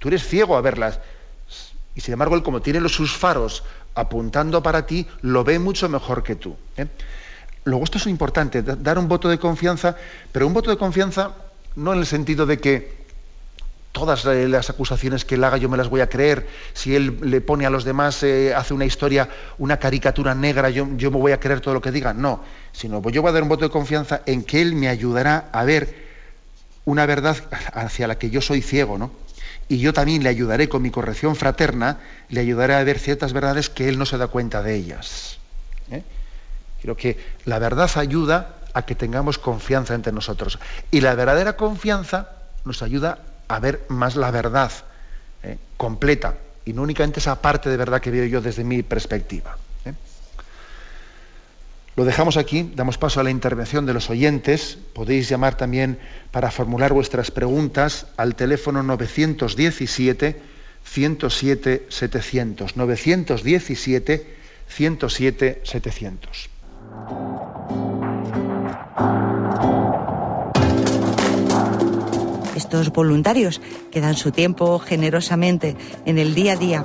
Tú eres ciego a verlas. Y sin embargo, él como tiene sus faros apuntando para ti, lo ve mucho mejor que tú. ¿eh? Luego, esto es importante, dar un voto de confianza, pero un voto de confianza no en el sentido de que todas las acusaciones que él haga yo me las voy a creer, si él le pone a los demás, eh, hace una historia, una caricatura negra, yo, yo, me voy a creer todo lo que diga, no, sino yo voy a dar un voto de confianza en que él me ayudará a ver una verdad hacia la que yo soy ciego, ¿no? Y yo también le ayudaré con mi corrección fraterna, le ayudaré a ver ciertas verdades que él no se da cuenta de ellas. ¿eh? Creo que la verdad ayuda a que tengamos confianza entre nosotros. Y la verdadera confianza nos ayuda a ver más la verdad ¿eh? completa y no únicamente esa parte de verdad que veo yo desde mi perspectiva. Lo dejamos aquí, damos paso a la intervención de los oyentes. Podéis llamar también para formular vuestras preguntas al teléfono 917 107 700. 917 107 700. Estos voluntarios que dan su tiempo generosamente en el día a día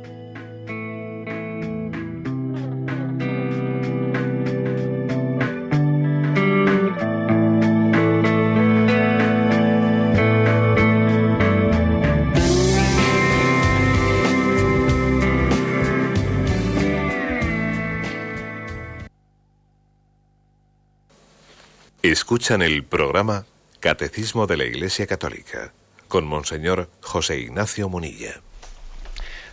Escuchan el programa Catecismo de la Iglesia Católica con Monseñor José Ignacio Munilla.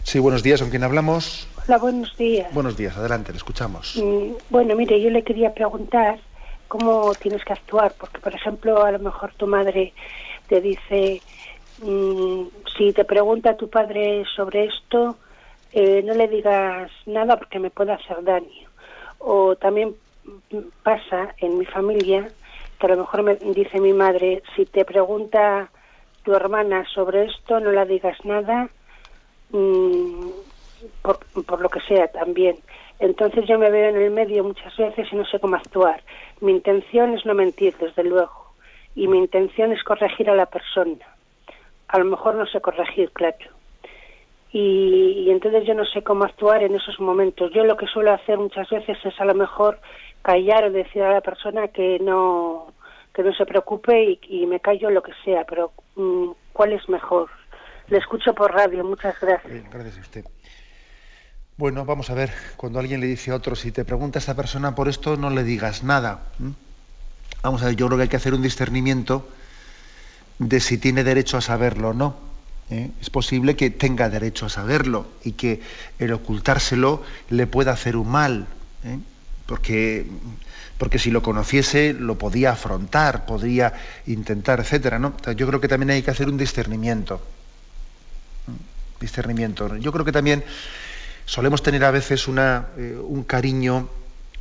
Sí, buenos días, ¿con quién hablamos? Hola, buenos días. Buenos días, adelante, le escuchamos. Mm, Bueno, mire, yo le quería preguntar cómo tienes que actuar, porque, por ejemplo, a lo mejor tu madre te dice, mm, si te pregunta tu padre sobre esto, eh, no le digas nada porque me puede hacer daño. O también mm, pasa en mi familia que a lo mejor me dice mi madre, si te pregunta tu hermana sobre esto, no la digas nada, mm, por, por lo que sea también. Entonces yo me veo en el medio muchas veces y no sé cómo actuar. Mi intención es no mentir, desde luego, y mi intención es corregir a la persona. A lo mejor no sé corregir, claro. Y, y entonces yo no sé cómo actuar en esos momentos. Yo lo que suelo hacer muchas veces es a lo mejor callar o decir a la persona que no que no se preocupe y, me callo lo que sea, pero mm, ¿cuál es mejor? Le escucho por radio, muchas gracias. Gracias a usted. Bueno, vamos a ver, cuando alguien le dice a otro, si te pregunta esta persona por esto, no le digas nada. Vamos a ver, yo creo que hay que hacer un discernimiento de si tiene derecho a saberlo o no. ¿Eh? Es posible que tenga derecho a saberlo y que el ocultárselo le pueda hacer un mal, ¿eh? porque, porque si lo conociese lo podía afrontar, podría intentar, etcétera. ¿no? Yo creo que también hay que hacer un discernimiento discernimiento. Yo creo que también solemos tener a veces una, eh, un cariño,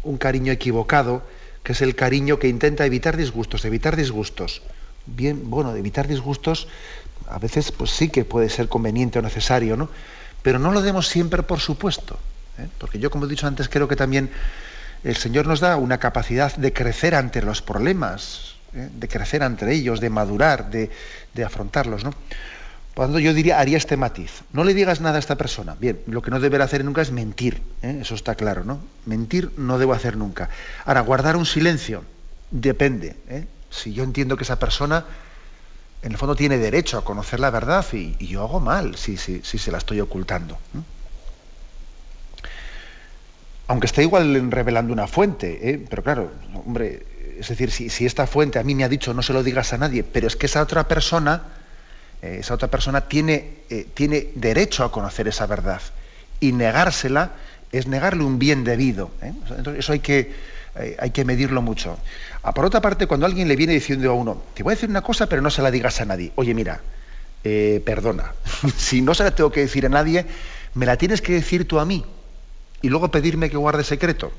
un cariño equivocado, que es el cariño que intenta evitar disgustos, evitar disgustos. Bien, bueno, evitar disgustos a veces pues sí que puede ser conveniente o necesario, ¿no? Pero no lo demos siempre por supuesto, ¿eh? porque yo como he dicho antes creo que también el Señor nos da una capacidad de crecer ante los problemas, ¿eh? de crecer ante ellos, de madurar, de, de afrontarlos, ¿no? Cuando yo diría, haría este matiz. No le digas nada a esta persona. Bien, lo que no deberá hacer nunca es mentir. ¿eh? Eso está claro, ¿no? Mentir no debo hacer nunca. Ahora, guardar un silencio. Depende. ¿eh? Si yo entiendo que esa persona, en el fondo, tiene derecho a conocer la verdad y, yo hago mal si, si, si se la estoy ocultando. Aunque esté igual revelando una fuente, ¿eh? pero claro, hombre, es decir, si, si esta fuente a mí me ha dicho no se lo digas a nadie, pero es que esa otra persona eh, esa otra persona tiene, eh, tiene derecho a conocer esa verdad y negársela es negarle un bien debido. ¿eh? Entonces, eso hay que, hay que medirlo mucho. Ah, por otra parte, cuando alguien le viene diciendo a uno, te voy a decir una cosa, pero no se la digas a nadie. Oye, mira, eh, perdona, [laughs] si no se la tengo que decir a nadie, me la tienes que decir tú a mí y luego pedirme que guarde secreto.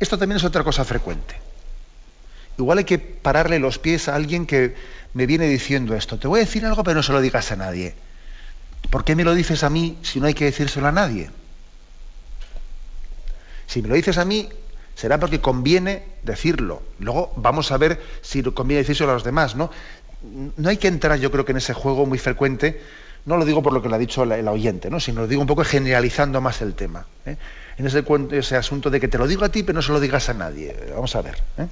Esto también es otra cosa frecuente. Igual hay que pararle los pies a alguien que me viene diciendo esto. Te voy a decir algo, pero no se lo digas a nadie. ¿Por qué me lo dices a mí si no hay que decírselo a nadie? Si me lo dices a mí, será porque conviene decirlo. Luego vamos a ver si conviene decírselo a los demás, ¿no? No hay que entrar, yo creo que en ese juego muy frecuente, No lo digo por lo que le ha dicho el oyente, ¿no? sino lo digo un poco generalizando más el tema. ¿eh? En ese, ese asunto de que te lo digo a ti, pero no se lo digas a nadie. Vamos a ver. ¿eh?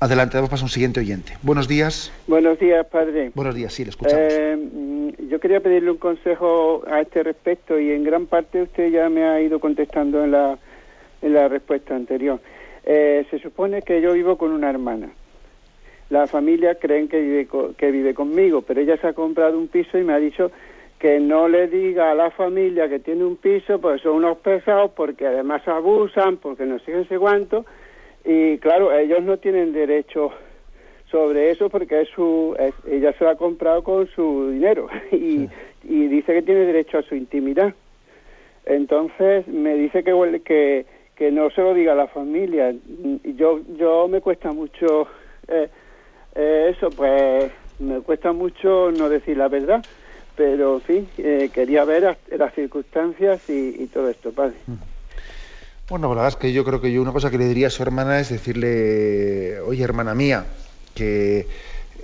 Adelante, vamos a un siguiente oyente. Buenos días. Buenos días, padre. Buenos días, sí, le escuchamos. Eh, mm, yo quería pedirle un consejo a este respecto y en gran parte usted ya me ha ido contestando en la, en la respuesta anterior. Eh, se supone que yo vivo con una hermana. La familia creen que vive, que vive conmigo, pero ella se ha comprado un piso y me ha dicho que no le diga a la familia que tiene un piso, pues son unos pesados, porque además abusan, porque no sé qué cuánto. Y claro, ellos no tienen derecho sobre eso porque es su, ella se lo ha comprado con su dinero [laughs] y, y dice que tiene derecho a su intimidad. Entonces me dice que, que que no se lo diga a la familia. Yo, yo me cuesta mucho eh, eh, eso, pues me cuesta mucho no decir la verdad, pero en eh, quería ver las circunstancias y, todo esto, padre. Mm. Bueno, la verdad es que yo creo que yo una cosa que le diría a su hermana es decirle, oye hermana mía, que,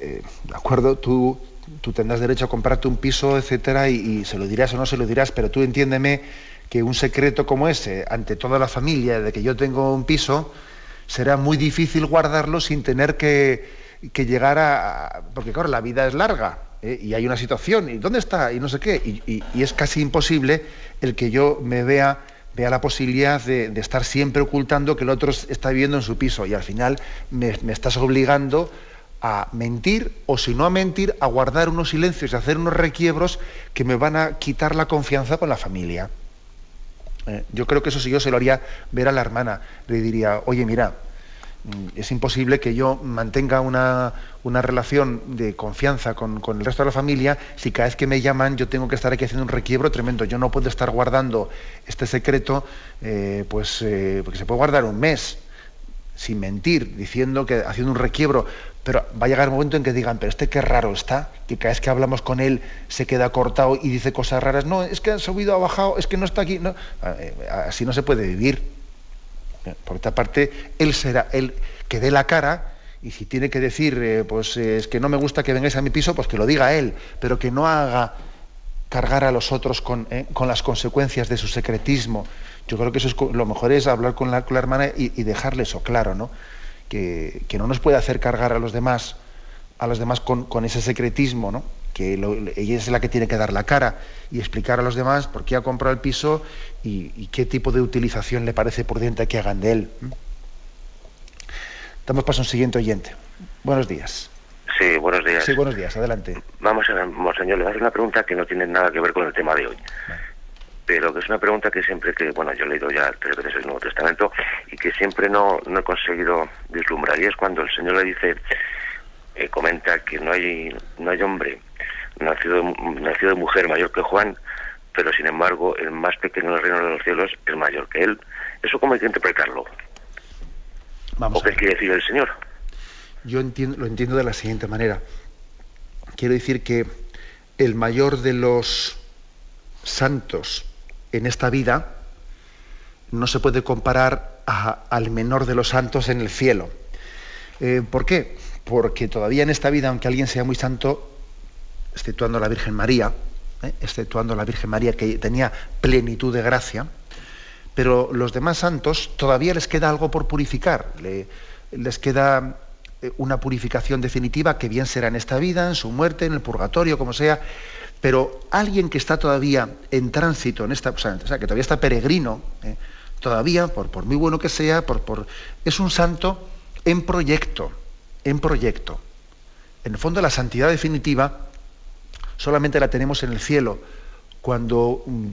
de acuerdo, tú, tú tendrás derecho a comprarte un piso, etcétera, y, y se lo dirás o no se lo dirás, pero tú entiéndeme que un secreto como ese ante toda la familia de que yo tengo un piso será muy difícil guardarlo sin tener que, llegar a... Porque claro, la vida es larga ¿eh? y hay una situación y ¿dónde está? Y no sé qué. Y, es casi imposible el que yo me vea vea la posibilidad de, estar siempre ocultando que el otro está viviendo en su piso y al final me, me, estás obligando a mentir o si no a mentir, a guardar unos silencios y hacer unos requiebros que me van a quitar la confianza con la familia. Eh, yo creo que eso sí yo se lo haría ver a la hermana. Le diría, oye, mira, mm, es imposible que yo mantenga una, relación de confianza con, el resto de la familia si cada vez que me llaman yo tengo que estar aquí haciendo un requiebro tremendo. Yo no puedo estar guardando este secreto, eh, pues eh, porque se puede guardar un mes sin mentir, diciendo que haciendo un requiebro, pero va a llegar el momento en que digan, pero este qué raro está, que cada vez que hablamos con él se queda cortado y dice cosas raras. No, es que ha subido, ha bajado, es que no está aquí. No. Eh, así no se puede vivir. Por otra parte, él será el que dé la cara y si tiene que decir, eh, pues eh, es que no me gusta que vengáis a mi piso, pues que lo diga él, pero que no haga cargar a los otros con, con las consecuencias de su secretismo. Yo creo que eso es lo mejor es hablar con la, hermana y, y dejarle eso claro, ¿no? que, no nos puede hacer cargar a los demás, a los demás con, ese secretismo, ¿no? que ella es la que tiene que dar la cara y explicar a los demás por qué ha comprado el piso y, qué tipo de utilización le parece prudente que hagan de él. Damos paso a un siguiente oyente. Buenos días. Sí, buenos días. Sí, buenos días, adelante. Vamos a ver, monseñor, le voy a hacer una pregunta que no tiene nada que ver con el tema de hoy pero que es una pregunta que siempre que, bueno, yo he leído ya tres veces el Nuevo Testamento y que siempre no, no he conseguido vislumbrar, y es cuando el Señor le dice, eh, comenta que no hay, no hay hombre nacido, nacido de mujer mayor que Juan, pero sin embargo el más pequeño del reino de los cielos es mayor que él. ¿Eso cómo hay que interpretarlo? Vamos ¿O qué quiere decir el Señor? Yo entiendo, lo entiendo de la siguiente manera. Quiero decir que el mayor de los santos en esta vida no se puede comparar al menor de los santos en el cielo. Eh, ¿Por qué? Porque todavía en esta vida, aunque alguien sea muy santo, exceptuando a la Virgen María, ¿eh? exceptuando a la Virgen María que tenía plenitud de gracia, pero los demás santos todavía les queda algo por purificar, les queda eh, una purificación definitiva que bien será en esta vida, en su muerte, en el purgatorio, como sea, pero alguien que está todavía en tránsito, en esta, o sea, que todavía está peregrino, ¿eh? todavía, por, por, muy bueno que sea, por, por, es un santo en proyecto, en proyecto. En el fondo la santidad definitiva solamente la tenemos en el cielo, cuando mm,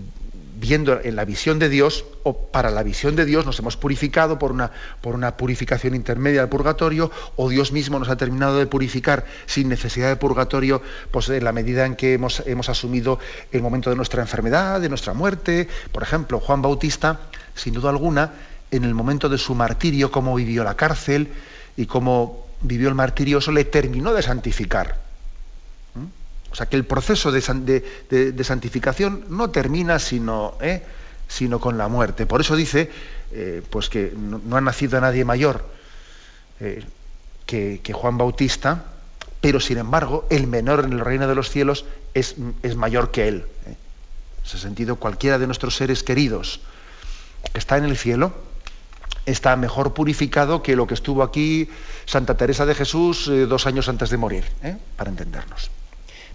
viendo en la visión de Dios, o para la visión de Dios nos hemos purificado por una, por una purificación intermedia del purgatorio, o Dios mismo nos ha terminado de purificar sin necesidad de purgatorio, pues en la medida en que hemos, hemos asumido el momento de nuestra enfermedad, de nuestra muerte. Por ejemplo, Juan Bautista, sin duda alguna, en el momento de su martirio, cómo vivió la cárcel y cómo vivió el martirio, eso le terminó de santificar o sea que el proceso de, santificación no termina sino, ¿eh? sino, con la muerte. Por eso dice eh, pues que no, ha nacido nadie mayor eh, que, Juan Bautista, pero sin embargo el menor en el reino de los cielos es, es mayor que él. En ese sentido, cualquiera de nuestros seres queridos que está en el cielo está mejor purificado que lo que estuvo aquí Santa Teresa de Jesús dos años antes de morir, para entendernos.